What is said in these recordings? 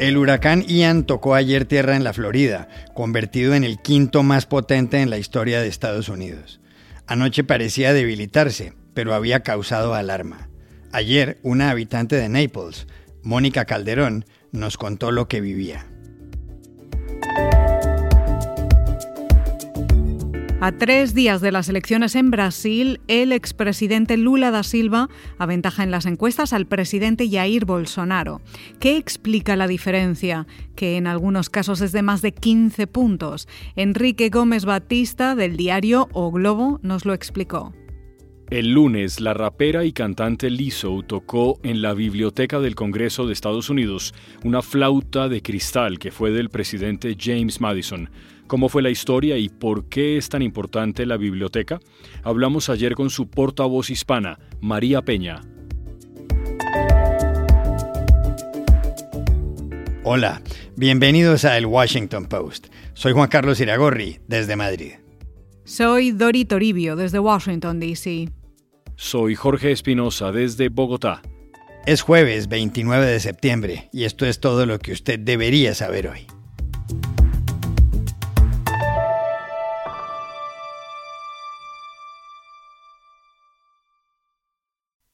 El huracán Ian tocó ayer tierra en la Florida, convertido en el quinto más potente en la historia de Estados Unidos. Anoche parecía debilitarse, pero había causado alarma. Ayer, una habitante de Naples, Mónica Calderón, nos contó lo que vivía. A tres días de las elecciones en Brasil, el expresidente Lula da Silva aventaja en las encuestas al presidente Jair Bolsonaro. ¿Qué explica la diferencia? Que en algunos casos es de más de 15 puntos. Enrique Gómez Batista, del diario O Globo, nos lo explicó. El lunes, la rapera y cantante Lizzo tocó en la Biblioteca del Congreso de Estados Unidos una flauta de cristal que fue del presidente James Madison. ¿Cómo fue la historia y por qué es tan importante la biblioteca? Hablamos ayer con su portavoz hispana, María Peña. Hola, bienvenidos a El Washington Post. Soy Juan Carlos Iragorri, desde Madrid. Soy Dori Toribio, desde Washington, D.C. Soy Jorge Espinosa, desde Bogotá. Es jueves 29 de septiembre y esto es todo lo que usted debería saber hoy.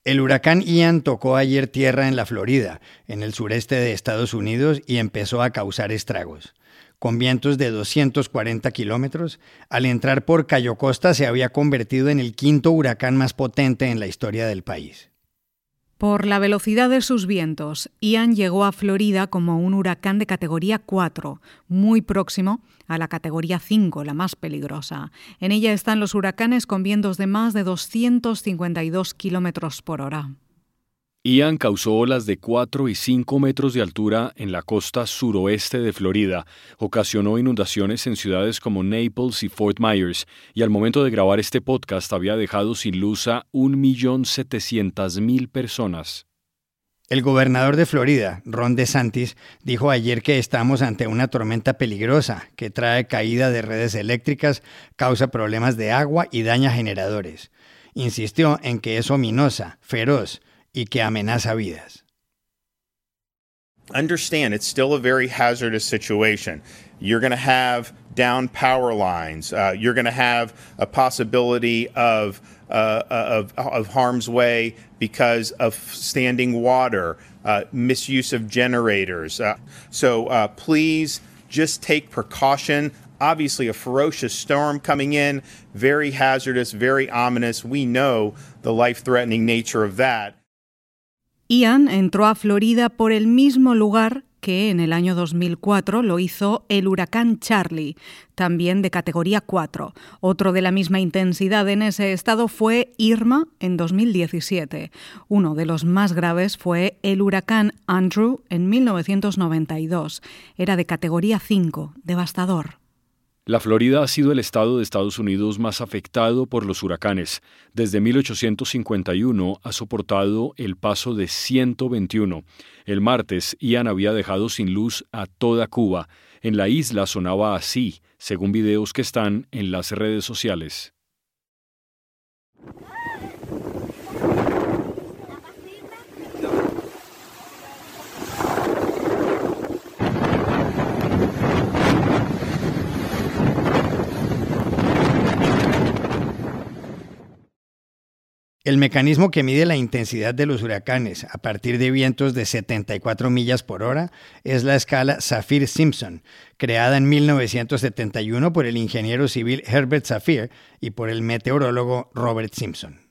El huracán Ian tocó ayer tierra en la Florida, en el sureste de Estados Unidos, y empezó a causar estragos. Con vientos de 240 kilómetros, al entrar por Cayo Costa se había convertido en el quinto huracán más potente en la historia del país. Por la velocidad de sus vientos, Ian llegó a Florida como un huracán de categoría 4, muy próximo a la categoría 5, la más peligrosa. En ella están los huracanes con vientos de más de 252 kilómetros por hora. Ian causó olas de 4 y 5 metros de altura en la costa suroeste de Florida, ocasionó inundaciones en ciudades como Naples y Fort Myers, y al momento de grabar este podcast había dejado sin luz a 1.700.000 personas. El gobernador de Florida, Ron DeSantis, dijo ayer que estamos ante una tormenta peligrosa que trae caída de redes eléctricas, causa problemas de agua y daña generadores. Insistió en que es ominosa, feroz, y que amenaza vidas. Understand, it's still a very hazardous situation. You're going to have down power lines. Uh, you're going to have a possibility of, uh, of, of, harm's way because of standing water, uh, misuse of generators. Uh, so uh, please just take precaution. Obviously, a ferocious storm coming in, very hazardous, very ominous. We know the life threatening nature of that. Ian entró a Florida por el mismo lugar que en el año 2004 lo hizo el huracán Charlie, también de categoría 4. Otro de la misma intensidad en ese estado fue Irma en 2017. Uno de los más graves fue el huracán Andrew en 1992. Era de categoría 5, devastador. La Florida ha sido el estado de Estados Unidos más afectado por los huracanes. Desde 1851 ha soportado el paso de 121. El martes, Ian había dejado sin luz a toda Cuba. En la isla sonaba así, según videos que están en las redes sociales. El mecanismo que mide la intensidad de los huracanes a partir de vientos de 74 millas por hora es la escala Saffir-Simpson, creada en 1971 por el ingeniero civil Herbert Saffir y por el meteorólogo Robert Simpson.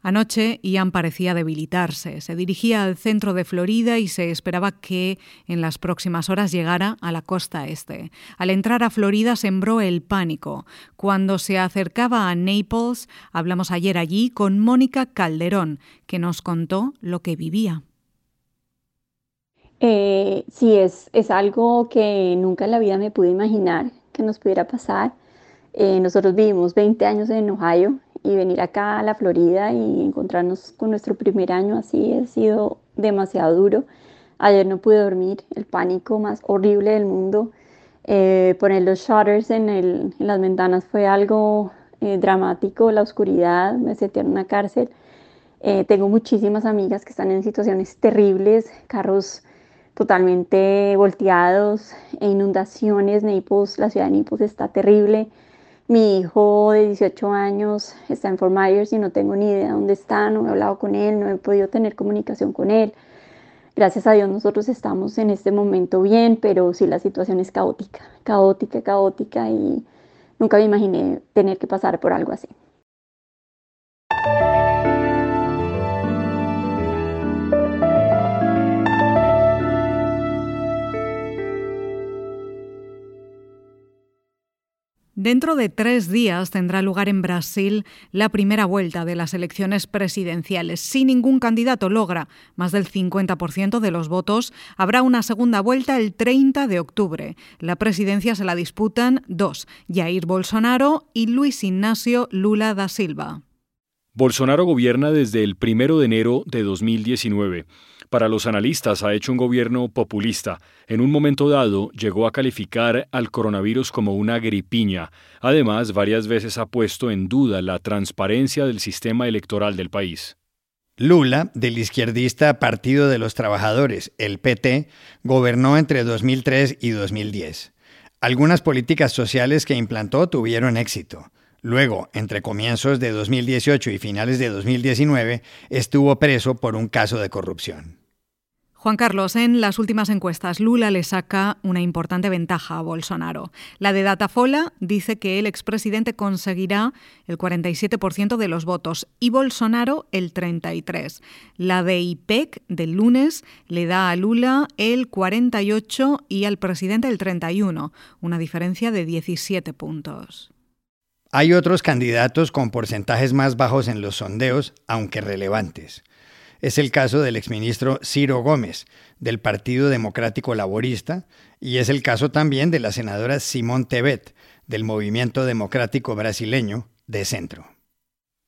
Anoche Ian parecía debilitarse. Se dirigía al centro de Florida y se esperaba que en las próximas horas llegara a la costa este. Al entrar a Florida sembró el pánico. Cuando se acercaba a Naples, hablamos ayer allí con Mónica Calderón, que nos contó lo que vivía. Eh, sí, es, es algo que nunca en la vida me pude imaginar que nos pudiera pasar. Eh, nosotros vivimos 20 años en Ohio y venir acá a la Florida y encontrarnos con nuestro primer año así ha sido demasiado duro. Ayer no pude dormir, el pánico más horrible del mundo. Eh, poner los shutters en, el, en, las ventanas fue algo eh, dramático, la oscuridad, me sentí en una cárcel. Eh, tengo muchísimas amigas que están en situaciones terribles, carros totalmente volteados, e inundaciones, Naples, la ciudad de Naples está terrible. Mi hijo de 18 años está en Fort Myers y no tengo ni idea dónde está, no he hablado con él, no he podido tener comunicación con él. Gracias a Dios nosotros estamos en este momento bien, pero sí la situación es caótica, caótica, caótica y nunca me imaginé tener que pasar por algo así. Dentro de tres días tendrá lugar en Brasil la primera vuelta de las elecciones presidenciales. Si ningún candidato logra más del 50% de los votos, habrá una segunda vuelta el 30 de octubre. La presidencia se la disputan dos, Jair Bolsonaro y Luis Ignacio Lula da Silva. Bolsonaro gobierna desde el 1 de enero de 2019. Para los analistas ha hecho un gobierno populista. En un momento dado llegó a calificar al coronavirus como una gripiña. Además, varias veces ha puesto en duda la transparencia del sistema electoral del país. Lula, del izquierdista Partido de los Trabajadores, el PT, gobernó entre 2003 y 2010. Algunas políticas sociales que implantó tuvieron éxito. Luego, entre comienzos de 2018 y finales de 2019, estuvo preso por un caso de corrupción. Juan Carlos, en las últimas encuestas, Lula le saca una importante ventaja a Bolsonaro. La de Datafola dice que el expresidente conseguirá el 47% de los votos y Bolsonaro el 33%. La de IPEC del lunes le da a Lula el 48% y al presidente el 31%, una diferencia de 17 puntos. Hay otros candidatos con porcentajes más bajos en los sondeos, aunque relevantes. Es el caso del exministro Ciro Gómez, del Partido Democrático Laborista, y es el caso también de la senadora Simón Tebet, del Movimiento Democrático Brasileño, de Centro.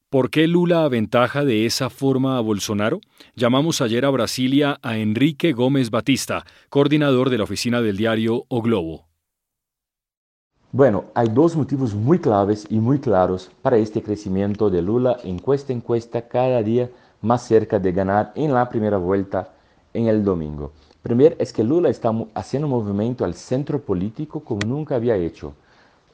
¿Por qué Lula aventaja de esa forma a Bolsonaro? Llamamos ayer a Brasilia a Enrique Gómez Batista, coordinador de la oficina del diario O Globo. Bueno, hay dos motivos muy claves y muy claros para este crecimiento de Lula encuesta a encuesta cada día más cerca de ganar en la primera vuelta en el domingo. Primero es que Lula está haciendo un movimiento al centro político como nunca había hecho.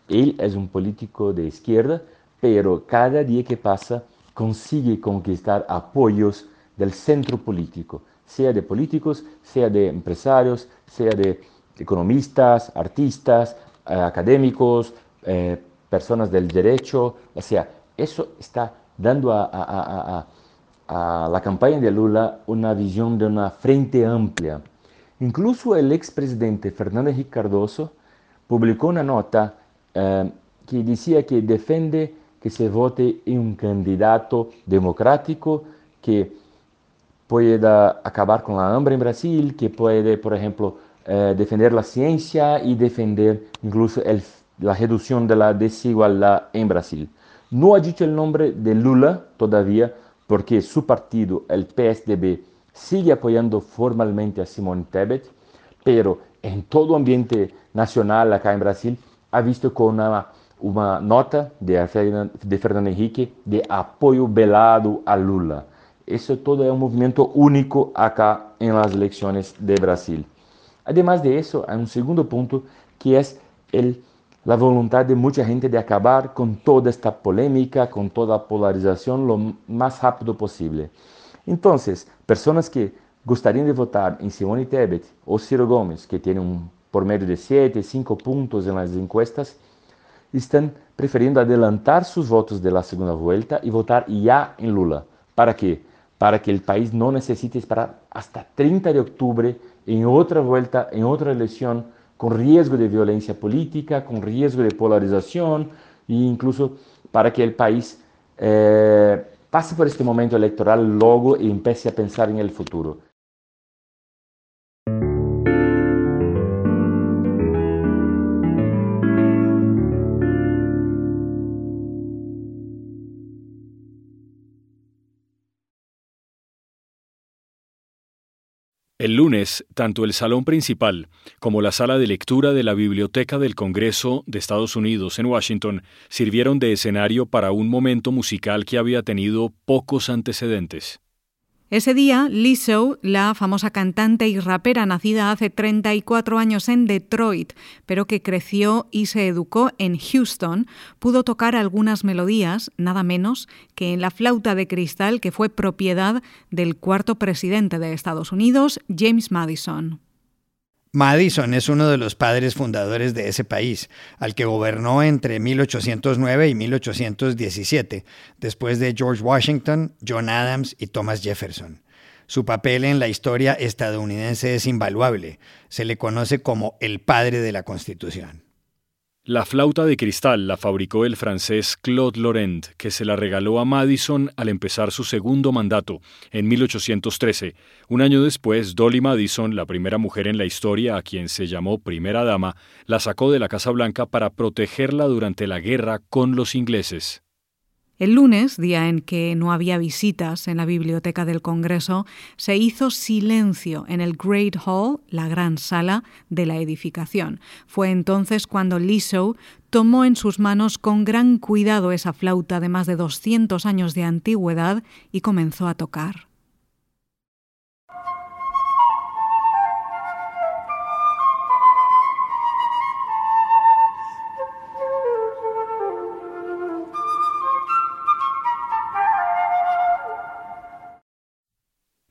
Él es un político de izquierda, pero cada día que pasa consigue conquistar apoyos del centro político, sea de políticos, sea de empresarios, sea de economistas, artistas, eh, académicos, eh, personas del derecho, o sea, eso está dando a la campaña de Lula una visión de una frente amplia. Incluso el expresidente Fernando Henrique Cardoso publicó una nota eh, que decía que defiende que se vote en un candidato democrático que pueda acabar con la hambre en Brasil, que puede, por ejemplo, eh, defender la ciencia y defender incluso la reducción de la desigualdad en Brasil. No ha dicho el nombre de Lula todavía, porque su partido, el PSDB, sigue apoyando formalmente a Simone Tebet, pero en todo ambiente nacional acá en Brasil ha visto con una, nota de, de Fernando Henrique de apoyo velado a Lula. Eso todo es un movimiento único acá en las elecciones de Brasil. Además de eso, hay un segundo punto que es la voluntad de mucha gente de acabar con toda esta polémica, con toda polarización lo más rápido posible. Entonces, personas que gustarían de votar en Simone Tebet o Ciro Gómez, que tienen un por medio de 7, 5 puntos en las encuestas, están prefiriendo adelantar sus votos de la segunda vuelta y votar ya en Lula. ¿Para qué? Para que el país no necesite esperar hasta 30 de octubre en otra vuelta, en otra elección, con riesgo de violencia política, con riesgo de polarización e incluso para que el país eh, pase por este momento electoral luego y empiece a pensar en el futuro. El lunes, tanto el salón principal como la sala de lectura de la Biblioteca del Congreso de Estados Unidos en Washington sirvieron de escenario para un momento musical que había tenido pocos antecedentes. Ese día, Lizzo, la famosa cantante y rapera nacida hace 34 años en Detroit, pero que creció y se educó en Houston, pudo tocar algunas melodías, nada menos que en la flauta de cristal que fue propiedad del cuarto presidente de Estados Unidos, James Madison. Madison es uno de los padres fundadores de ese país, al que gobernó entre 1809 y 1817, después de George Washington, John Adams y Thomas Jefferson. Su papel en la historia estadounidense es invaluable. Se le conoce como el padre de la Constitución. La flauta de cristal la fabricó el francés Claude Laurent, que se la regaló a Madison al empezar su segundo mandato, en 1813. Un año después, Dolly Madison, la primera mujer en la historia a quien se llamó primera dama, la sacó de la Casa Blanca para protegerla durante la guerra con los ingleses. El lunes, día en que no había visitas en la biblioteca del Congreso, se hizo silencio en el Great Hall, la gran sala de la edificación. Fue entonces cuando Lizzo tomó en sus manos con gran cuidado esa flauta de más de 200 años de antigüedad y comenzó a tocar.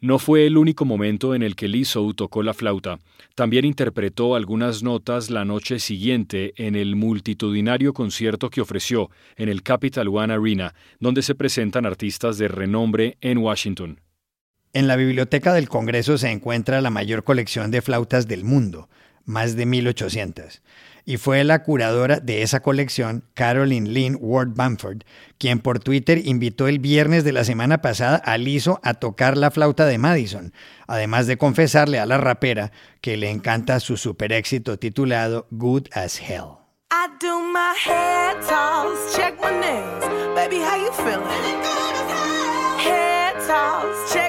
No fue el único momento en el que Lizzo tocó la flauta. También interpretó algunas notas la noche siguiente en el multitudinario concierto que ofreció en el Capital One Arena, donde se presentan artistas de renombre en Washington. En la biblioteca del Congreso se encuentra la mayor colección de flautas del mundo, más de 1800 y fue la curadora de esa colección, Caroline Lynn Ward Bamford, quien por Twitter invitó el viernes de la semana pasada a Lizzo a tocar la flauta de Madison, además de confesarle a la rapera que le encanta su super éxito titulado Good as Hell. I do my head toss, check my nails. Baby, how you feeling? Head toss, check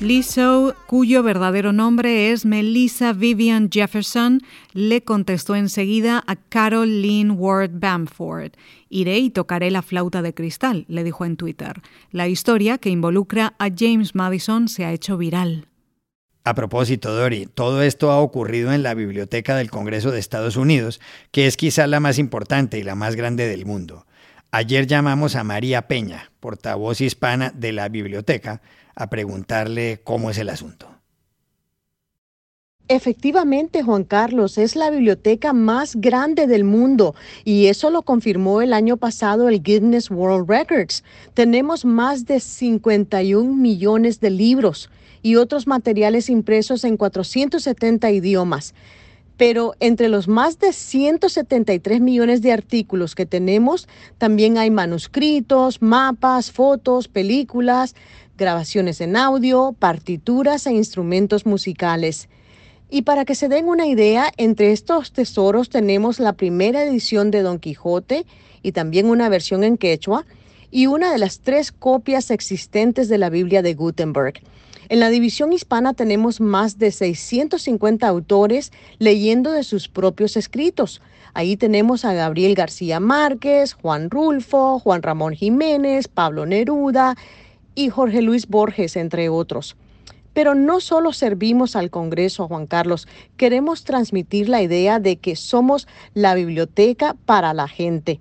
Lizzo, cuyo verdadero nombre es Melissa Vivian Jefferson, le contestó enseguida a Carol Lynn Ward Bamford. Iré y tocaré la flauta de cristal, le dijo en Twitter. La historia que involucra a James Madison se ha hecho viral. A propósito, Dori, todo esto ha ocurrido en la Biblioteca del Congreso de Estados Unidos, que es quizá la más importante y la más grande del mundo. Ayer llamamos a María Peña, portavoz hispana de la biblioteca, a preguntarle cómo es el asunto. Efectivamente, Juan Carlos, es la biblioteca más grande del mundo y eso lo confirmó el año pasado el Guinness World Records. Tenemos más de 51 millones de libros y otros materiales impresos en 470 idiomas. Pero entre los más de 173 millones de artículos que tenemos, también hay manuscritos, mapas, fotos, películas, grabaciones en audio, partituras e instrumentos musicales. Y para que se den una idea, entre estos tesoros tenemos la primera edición de Don Quijote y también una versión en quechua y una de las tres copias existentes de la Biblia de Gutenberg. En la división hispana tenemos más de 650 autores leyendo de sus propios escritos. Ahí tenemos a Gabriel García Márquez, Juan Rulfo, Juan Ramón Jiménez, Pablo Neruda, y Jorge Luis Borges, entre otros. Pero no solo servimos al Congreso, Juan Carlos, queremos transmitir la idea de que somos la biblioteca para la gente.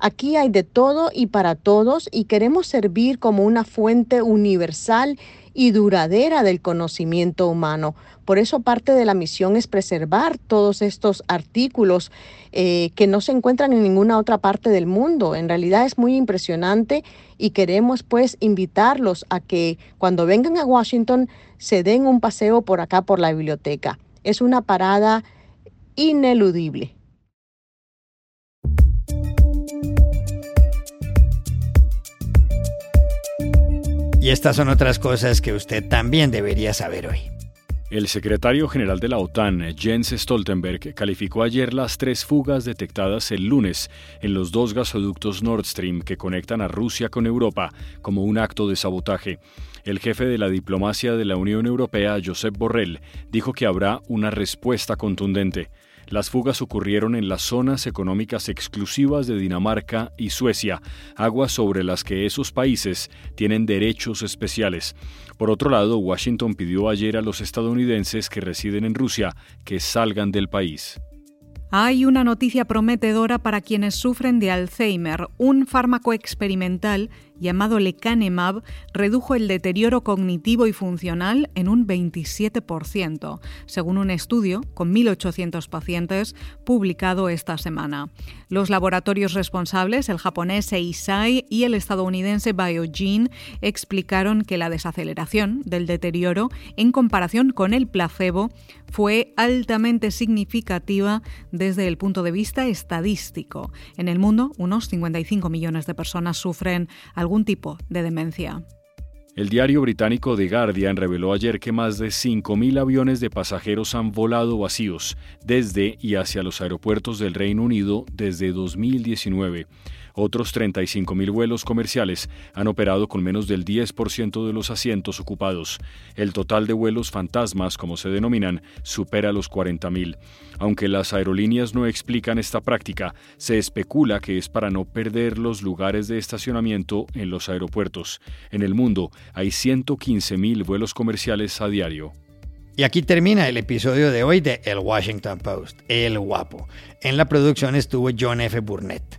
Aquí hay de todo y para todos y queremos servir como una fuente universal y duradera del conocimiento humano. Por eso parte de la misión es preservar todos estos artículos eh, que no se encuentran en ninguna otra parte del mundo. En realidad es muy impresionante y queremos pues invitarlos a que cuando vengan a Washington se den un paseo por acá por la biblioteca. Es una parada ineludible. Y estas son otras cosas que usted también debería saber hoy. El secretario general de la OTAN, Jens Stoltenberg, calificó ayer las tres fugas detectadas el lunes en los dos gasoductos Nord Stream que conectan a Rusia con Europa como un acto de sabotaje. El jefe de la diplomacia de la Unión Europea, Josep Borrell, dijo que habrá una respuesta contundente. Las fugas ocurrieron en las zonas económicas exclusivas de Dinamarca y Suecia, aguas sobre las que esos países tienen derechos especiales. Por otro lado, Washington pidió ayer a los estadounidenses que residen en Rusia que salgan del país. Hay una noticia prometedora para quienes sufren de Alzheimer. Un fármaco experimental llamado lecanemab redujo el deterioro cognitivo y funcional en un 27%, según un estudio con 1.800 pacientes publicado esta semana. Los laboratorios responsables, el japonés Eisai y el estadounidense Biogen, explicaron que la desaceleración del deterioro en comparación con el placebo fue altamente significativa desde el punto de vista estadístico. En el mundo, unos 55 millones de personas sufren algún tipo de demencia. El diario británico The Guardian reveló ayer que más de 5.000 aviones de pasajeros han volado vacíos desde y hacia los aeropuertos del Reino Unido desde 2019. Otros 35.000 vuelos comerciales han operado con menos del 10% de los asientos ocupados. El total de vuelos fantasmas, como se denominan, supera los 40.000. Aunque las aerolíneas no explican esta práctica, se especula que es para no perder los lugares de estacionamiento en los aeropuertos. En el mundo hay 115.000 vuelos comerciales a diario. Y aquí termina el episodio de hoy de El Washington Post, El Guapo. En la producción estuvo John F. Burnett.